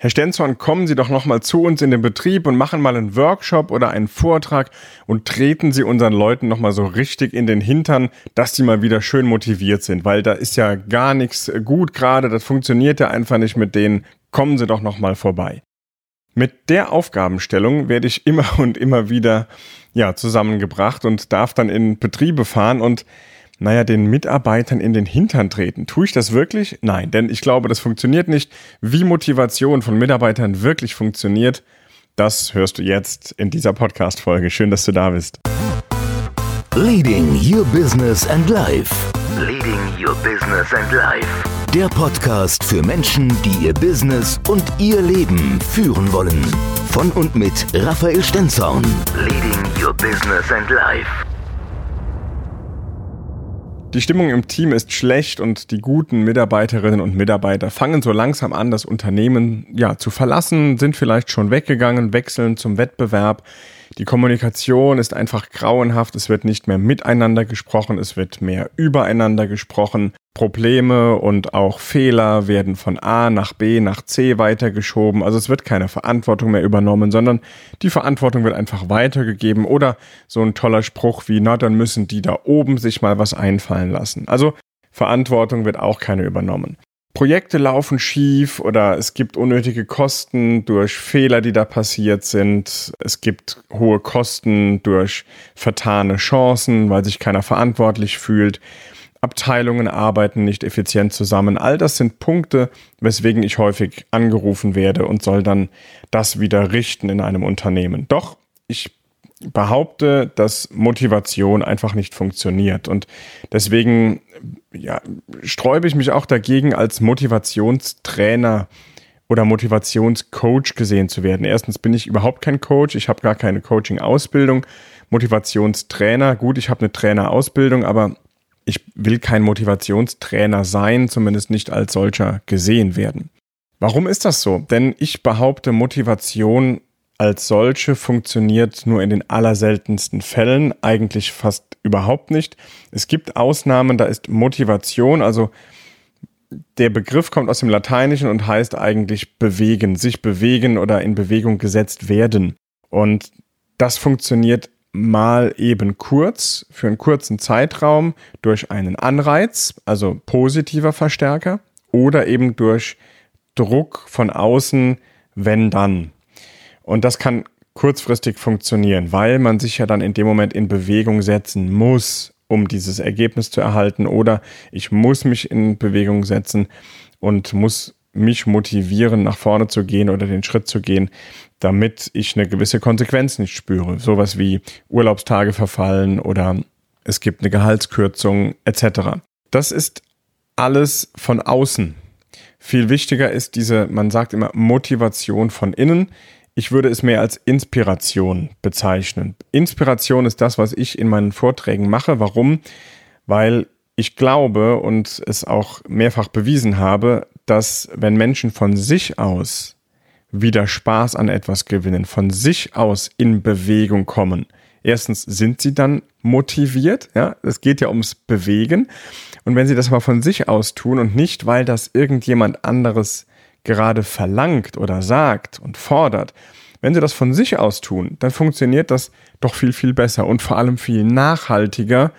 Herr Stenzorn, kommen Sie doch nochmal zu uns in den Betrieb und machen mal einen Workshop oder einen Vortrag und treten Sie unseren Leuten nochmal so richtig in den Hintern, dass die mal wieder schön motiviert sind, weil da ist ja gar nichts gut gerade, das funktioniert ja einfach nicht mit denen. Kommen Sie doch nochmal vorbei. Mit der Aufgabenstellung werde ich immer und immer wieder ja, zusammengebracht und darf dann in Betriebe fahren und naja, den Mitarbeitern in den Hintern treten. Tue ich das wirklich? Nein, denn ich glaube, das funktioniert nicht. Wie Motivation von Mitarbeitern wirklich funktioniert, das hörst du jetzt in dieser Podcast-Folge. Schön, dass du da bist. Leading Your Business and Life. Leading Your Business and Life. Der Podcast für Menschen, die ihr Business und ihr Leben führen wollen. Von und mit Raphael Stenzorn. Leading Your Business and Life. Die Stimmung im Team ist schlecht und die guten Mitarbeiterinnen und Mitarbeiter fangen so langsam an, das Unternehmen ja zu verlassen, sind vielleicht schon weggegangen, wechseln zum Wettbewerb. Die Kommunikation ist einfach grauenhaft, es wird nicht mehr miteinander gesprochen, es wird mehr übereinander gesprochen. Probleme und auch Fehler werden von A nach B nach C weitergeschoben. Also es wird keine Verantwortung mehr übernommen, sondern die Verantwortung wird einfach weitergegeben oder so ein toller Spruch wie, na, dann müssen die da oben sich mal was einfallen lassen. Also Verantwortung wird auch keine übernommen. Projekte laufen schief oder es gibt unnötige Kosten durch Fehler, die da passiert sind. Es gibt hohe Kosten durch vertane Chancen, weil sich keiner verantwortlich fühlt. Abteilungen arbeiten nicht effizient zusammen. All das sind Punkte, weswegen ich häufig angerufen werde und soll dann das wieder richten in einem Unternehmen. Doch ich behaupte, dass Motivation einfach nicht funktioniert. Und deswegen ja, sträube ich mich auch dagegen, als Motivationstrainer oder Motivationscoach gesehen zu werden. Erstens bin ich überhaupt kein Coach, ich habe gar keine Coaching-Ausbildung. Motivationstrainer, gut, ich habe eine Trainerausbildung, aber ich will kein Motivationstrainer sein, zumindest nicht als solcher gesehen werden. Warum ist das so? Denn ich behaupte, Motivation als solche funktioniert nur in den allerseltensten Fällen, eigentlich fast überhaupt nicht. Es gibt Ausnahmen, da ist Motivation, also der Begriff kommt aus dem Lateinischen und heißt eigentlich bewegen, sich bewegen oder in Bewegung gesetzt werden. Und das funktioniert mal eben kurz, für einen kurzen Zeitraum durch einen Anreiz, also positiver Verstärker, oder eben durch Druck von außen, wenn dann. Und das kann kurzfristig funktionieren, weil man sich ja dann in dem Moment in Bewegung setzen muss, um dieses Ergebnis zu erhalten. Oder ich muss mich in Bewegung setzen und muss mich motivieren, nach vorne zu gehen oder den Schritt zu gehen, damit ich eine gewisse Konsequenz nicht spüre. Sowas wie Urlaubstage verfallen oder es gibt eine Gehaltskürzung etc. Das ist alles von außen. Viel wichtiger ist diese, man sagt immer Motivation von innen. Ich würde es mehr als Inspiration bezeichnen. Inspiration ist das, was ich in meinen Vorträgen mache. Warum? Weil ich glaube und es auch mehrfach bewiesen habe, dass wenn Menschen von sich aus wieder Spaß an etwas gewinnen, von sich aus in Bewegung kommen, erstens sind sie dann motiviert, ja, es geht ja ums Bewegen. Und wenn sie das aber von sich aus tun und nicht, weil das irgendjemand anderes gerade verlangt oder sagt und fordert, wenn sie das von sich aus tun, dann funktioniert das doch viel, viel besser und vor allem viel nachhaltiger,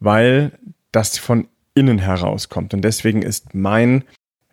weil das von innen herauskommt. Und deswegen ist mein,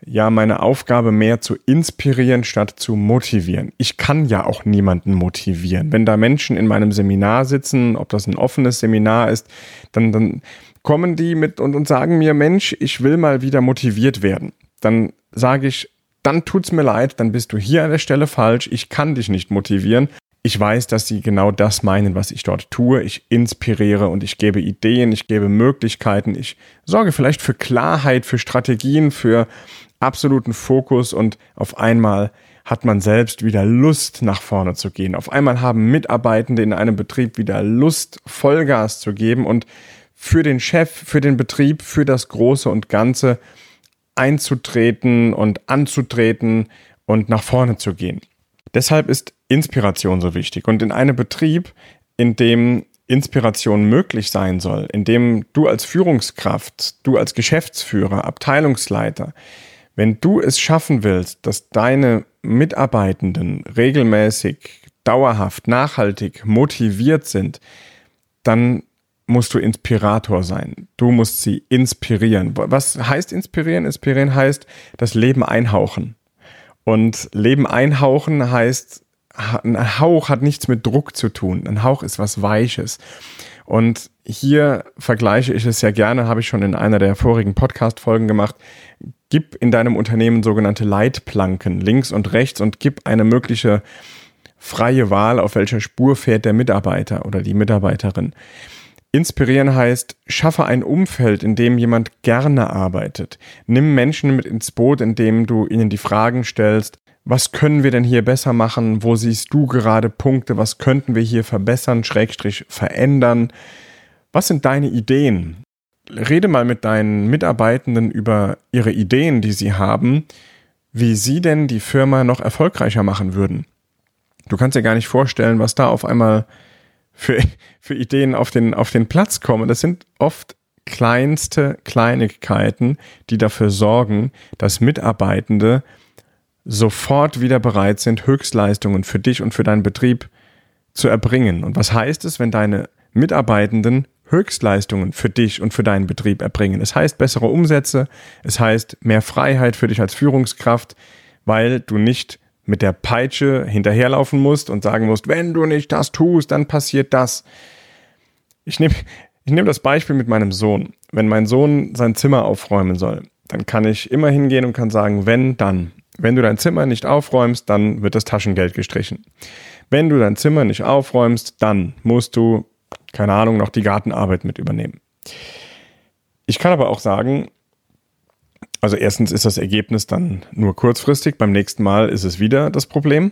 ja, meine Aufgabe mehr zu inspirieren statt zu motivieren. Ich kann ja auch niemanden motivieren. Wenn da Menschen in meinem Seminar sitzen, ob das ein offenes Seminar ist, dann, dann kommen die mit und, und sagen mir, Mensch, ich will mal wieder motiviert werden. Dann sage ich, dann tut's mir leid, dann bist du hier an der Stelle falsch, ich kann dich nicht motivieren. Ich weiß, dass sie genau das meinen, was ich dort tue. Ich inspiriere und ich gebe Ideen, ich gebe Möglichkeiten, ich sorge vielleicht für Klarheit, für Strategien, für absoluten Fokus und auf einmal hat man selbst wieder Lust, nach vorne zu gehen. Auf einmal haben Mitarbeitende in einem Betrieb wieder Lust, Vollgas zu geben und für den Chef, für den Betrieb, für das Große und Ganze einzutreten und anzutreten und nach vorne zu gehen. Deshalb ist Inspiration so wichtig. Und in einem Betrieb, in dem Inspiration möglich sein soll, in dem du als Führungskraft, du als Geschäftsführer, Abteilungsleiter, wenn du es schaffen willst, dass deine Mitarbeitenden regelmäßig, dauerhaft, nachhaltig motiviert sind, dann musst du Inspirator sein. Du musst sie inspirieren. Was heißt inspirieren? Inspirieren heißt das Leben einhauchen. Und Leben einhauchen heißt, ein Hauch hat nichts mit Druck zu tun. Ein Hauch ist was Weiches. Und hier vergleiche ich es ja gerne, habe ich schon in einer der vorigen Podcast-Folgen gemacht. Gib in deinem Unternehmen sogenannte Leitplanken links und rechts und gib eine mögliche freie Wahl, auf welcher Spur fährt der Mitarbeiter oder die Mitarbeiterin. Inspirieren heißt, schaffe ein Umfeld, in dem jemand gerne arbeitet. Nimm Menschen mit ins Boot, indem du ihnen die Fragen stellst, was können wir denn hier besser machen? Wo siehst du gerade Punkte? Was könnten wir hier verbessern, schrägstrich verändern? Was sind deine Ideen? Rede mal mit deinen Mitarbeitenden über ihre Ideen, die sie haben, wie sie denn die Firma noch erfolgreicher machen würden. Du kannst dir gar nicht vorstellen, was da auf einmal für, für Ideen auf den, auf den Platz kommen. Das sind oft kleinste Kleinigkeiten, die dafür sorgen, dass Mitarbeitende sofort wieder bereit sind, Höchstleistungen für dich und für deinen Betrieb zu erbringen. Und was heißt es, wenn deine Mitarbeitenden Höchstleistungen für dich und für deinen Betrieb erbringen? Es heißt bessere Umsätze, es heißt mehr Freiheit für dich als Führungskraft, weil du nicht mit der Peitsche hinterherlaufen musst und sagen musst, wenn du nicht das tust, dann passiert das. Ich nehme ich nehm das Beispiel mit meinem Sohn. Wenn mein Sohn sein Zimmer aufräumen soll, dann kann ich immer hingehen und kann sagen, wenn, dann. Wenn du dein Zimmer nicht aufräumst, dann wird das Taschengeld gestrichen. Wenn du dein Zimmer nicht aufräumst, dann musst du, keine Ahnung, noch die Gartenarbeit mit übernehmen. Ich kann aber auch sagen, also erstens ist das Ergebnis dann nur kurzfristig, beim nächsten Mal ist es wieder das Problem.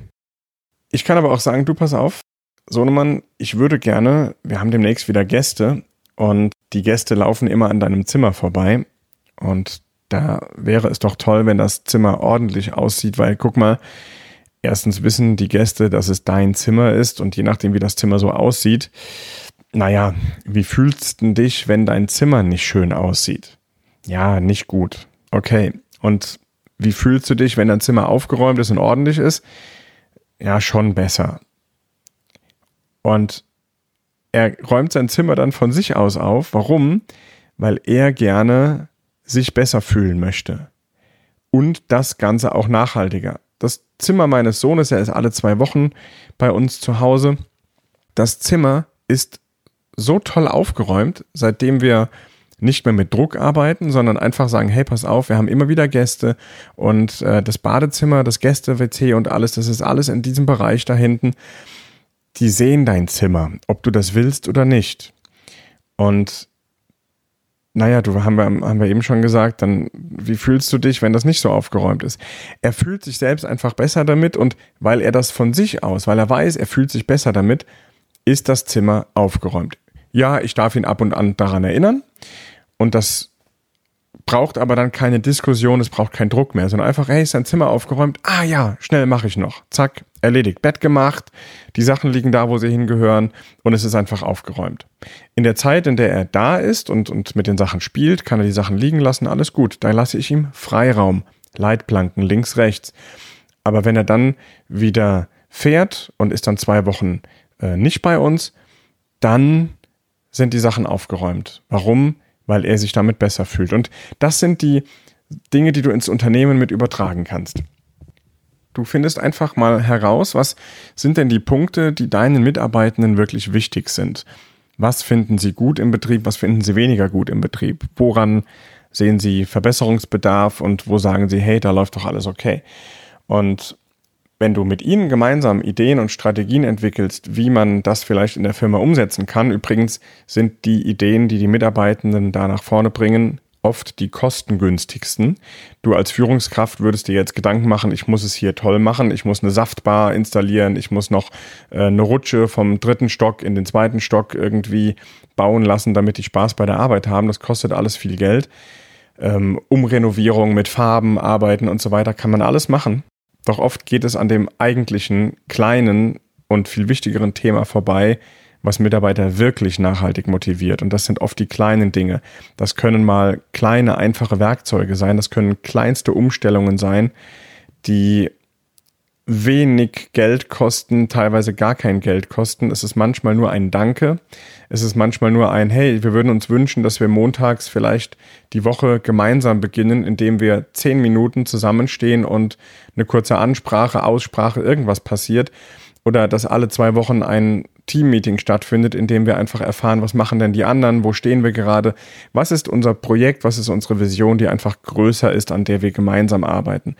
Ich kann aber auch sagen, du pass auf, Sohnemann, ich würde gerne, wir haben demnächst wieder Gäste und die Gäste laufen immer an deinem Zimmer vorbei und da wäre es doch toll, wenn das Zimmer ordentlich aussieht, weil guck mal, erstens wissen die Gäste, dass es dein Zimmer ist und je nachdem, wie das Zimmer so aussieht, naja, wie fühlst du dich, wenn dein Zimmer nicht schön aussieht? Ja, nicht gut. Okay. Und wie fühlst du dich, wenn dein Zimmer aufgeräumt ist und ordentlich ist? Ja, schon besser. Und er räumt sein Zimmer dann von sich aus auf. Warum? Weil er gerne sich besser fühlen möchte. Und das Ganze auch nachhaltiger. Das Zimmer meines Sohnes, er ist alle zwei Wochen bei uns zu Hause. Das Zimmer ist so toll aufgeräumt, seitdem wir nicht mehr mit Druck arbeiten, sondern einfach sagen, hey, pass auf, wir haben immer wieder Gäste und äh, das Badezimmer, das Gäste-WC und alles, das ist alles in diesem Bereich da hinten. Die sehen dein Zimmer, ob du das willst oder nicht. Und naja, du haben wir, haben wir eben schon gesagt, dann wie fühlst du dich, wenn das nicht so aufgeräumt ist? Er fühlt sich selbst einfach besser damit und weil er das von sich aus, weil er weiß, er fühlt sich besser damit, ist das Zimmer aufgeräumt. Ja, ich darf ihn ab und an daran erinnern und das braucht aber dann keine Diskussion, es braucht keinen Druck mehr, sondern einfach, hey, ist dein Zimmer aufgeräumt? Ah ja, schnell mache ich noch. Zack, erledigt. Bett gemacht, die Sachen liegen da, wo sie hingehören und es ist einfach aufgeräumt. In der Zeit, in der er da ist und, und mit den Sachen spielt, kann er die Sachen liegen lassen, alles gut. Da lasse ich ihm Freiraum. Leitplanken links, rechts. Aber wenn er dann wieder fährt und ist dann zwei Wochen äh, nicht bei uns, dann sind die Sachen aufgeräumt. Warum? Weil er sich damit besser fühlt. Und das sind die Dinge, die du ins Unternehmen mit übertragen kannst. Du findest einfach mal heraus, was sind denn die Punkte, die deinen Mitarbeitenden wirklich wichtig sind. Was finden sie gut im Betrieb, was finden sie weniger gut im Betrieb? Woran sehen sie Verbesserungsbedarf und wo sagen sie, hey, da läuft doch alles okay. Und wenn du mit ihnen gemeinsam Ideen und Strategien entwickelst, wie man das vielleicht in der Firma umsetzen kann, übrigens sind die Ideen, die die Mitarbeitenden da nach vorne bringen, oft die kostengünstigsten. Du als Führungskraft würdest dir jetzt Gedanken machen, ich muss es hier toll machen, ich muss eine Saftbar installieren, ich muss noch äh, eine Rutsche vom dritten Stock in den zweiten Stock irgendwie bauen lassen, damit die Spaß bei der Arbeit haben. Das kostet alles viel Geld. Ähm, Umrenovierung mit Farben, Arbeiten und so weiter kann man alles machen. Doch oft geht es an dem eigentlichen kleinen und viel wichtigeren Thema vorbei, was Mitarbeiter wirklich nachhaltig motiviert. Und das sind oft die kleinen Dinge. Das können mal kleine, einfache Werkzeuge sein. Das können kleinste Umstellungen sein, die wenig Geld kosten, teilweise gar kein Geld kosten. Es ist manchmal nur ein Danke. Es ist manchmal nur ein, hey, wir würden uns wünschen, dass wir montags vielleicht die Woche gemeinsam beginnen, indem wir zehn Minuten zusammenstehen und eine kurze Ansprache, Aussprache, irgendwas passiert. Oder dass alle zwei Wochen ein Teammeeting stattfindet, in dem wir einfach erfahren, was machen denn die anderen, wo stehen wir gerade, was ist unser Projekt, was ist unsere Vision, die einfach größer ist, an der wir gemeinsam arbeiten.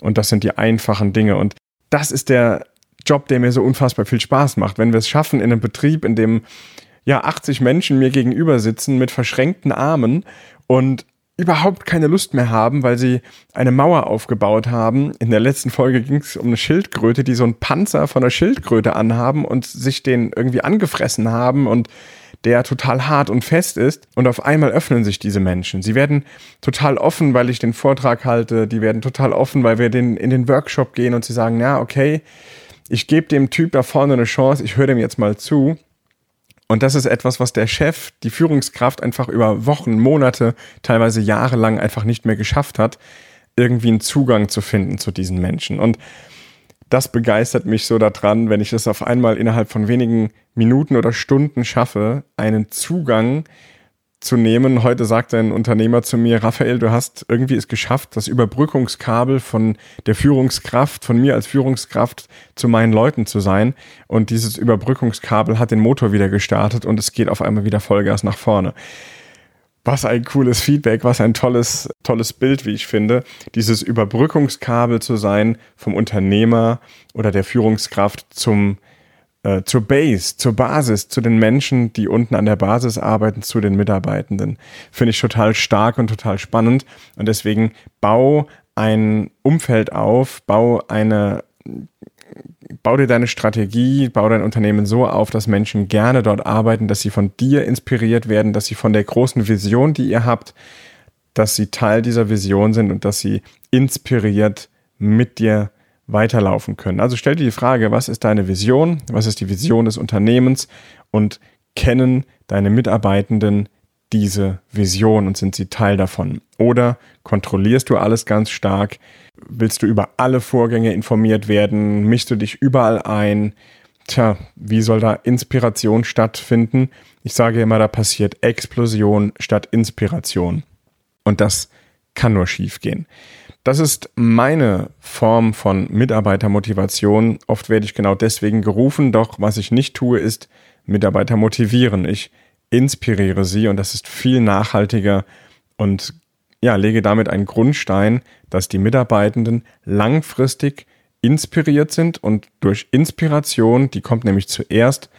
Und das sind die einfachen Dinge. Und das ist der Job, der mir so unfassbar viel Spaß macht. Wenn wir es schaffen, in einem Betrieb, in dem ja 80 Menschen mir gegenüber sitzen mit verschränkten Armen und überhaupt keine Lust mehr haben, weil sie eine Mauer aufgebaut haben. In der letzten Folge ging es um eine Schildkröte, die so einen Panzer von einer Schildkröte anhaben und sich den irgendwie angefressen haben und der total hart und fest ist. Und auf einmal öffnen sich diese Menschen. Sie werden total offen, weil ich den Vortrag halte. Die werden total offen, weil wir den, in den Workshop gehen und sie sagen, ja, okay, ich gebe dem Typ da vorne eine Chance, ich höre dem jetzt mal zu. Und das ist etwas, was der Chef, die Führungskraft einfach über Wochen, Monate, teilweise jahrelang einfach nicht mehr geschafft hat, irgendwie einen Zugang zu finden zu diesen Menschen. Und das begeistert mich so daran, wenn ich es auf einmal innerhalb von wenigen Minuten oder Stunden schaffe, einen Zugang zu nehmen. Heute sagt ein Unternehmer zu mir, Raphael, du hast irgendwie es geschafft, das Überbrückungskabel von der Führungskraft, von mir als Führungskraft zu meinen Leuten zu sein. Und dieses Überbrückungskabel hat den Motor wieder gestartet und es geht auf einmal wieder Vollgas nach vorne. Was ein cooles Feedback, was ein tolles, tolles Bild, wie ich finde. Dieses Überbrückungskabel zu sein vom Unternehmer oder der Führungskraft zum äh, zur Base, zur Basis, zu den Menschen, die unten an der Basis arbeiten, zu den Mitarbeitenden. Finde ich total stark und total spannend. Und deswegen bau ein Umfeld auf, bau eine bau dir deine Strategie, bau dein Unternehmen so auf, dass Menschen gerne dort arbeiten, dass sie von dir inspiriert werden, dass sie von der großen Vision, die ihr habt, dass sie Teil dieser Vision sind und dass sie inspiriert mit dir weiterlaufen können. Also stell dir die Frage, was ist deine Vision? Was ist die Vision des Unternehmens? Und kennen deine Mitarbeitenden diese Vision und sind sie Teil davon? Oder kontrollierst du alles ganz stark? Willst du über alle Vorgänge informiert werden? Mischst du dich überall ein? Tja, wie soll da Inspiration stattfinden? Ich sage immer, da passiert Explosion statt Inspiration. Und das kann nur schief gehen. Das ist meine Form von Mitarbeitermotivation. Oft werde ich genau deswegen gerufen, doch was ich nicht tue, ist Mitarbeiter motivieren. Ich inspiriere sie und das ist viel nachhaltiger und ja, lege damit einen Grundstein, dass die Mitarbeitenden langfristig inspiriert sind und durch Inspiration, die kommt nämlich zuerst,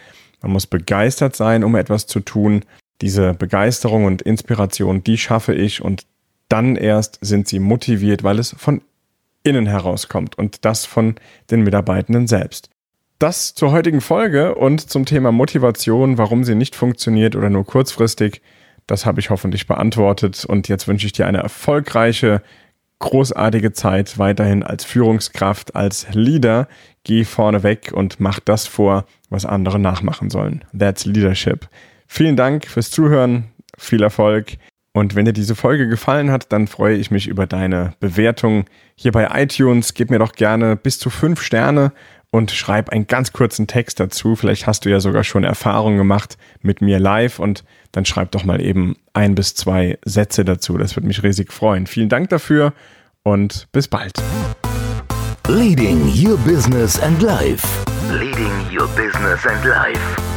man muss begeistert sein, um etwas zu tun. Diese Begeisterung und Inspiration, die schaffe ich und dann erst sind sie motiviert, weil es von innen herauskommt und das von den Mitarbeitenden selbst. Das zur heutigen Folge und zum Thema Motivation, warum sie nicht funktioniert oder nur kurzfristig, das habe ich hoffentlich beantwortet und jetzt wünsche ich dir eine erfolgreiche, großartige Zeit weiterhin als Führungskraft, als Leader. Geh vorne weg und mach das vor, was andere nachmachen sollen. That's Leadership. Vielen Dank fürs Zuhören, viel Erfolg und wenn dir diese Folge gefallen hat, dann freue ich mich über deine Bewertung hier bei iTunes. Gib mir doch gerne bis zu fünf Sterne und schreib einen ganz kurzen Text dazu. Vielleicht hast du ja sogar schon Erfahrungen gemacht mit mir live und dann schreib doch mal eben ein bis zwei Sätze dazu. Das würde mich riesig freuen. Vielen Dank dafür und bis bald. Leading Your Business and Life. Leading Your Business and Life.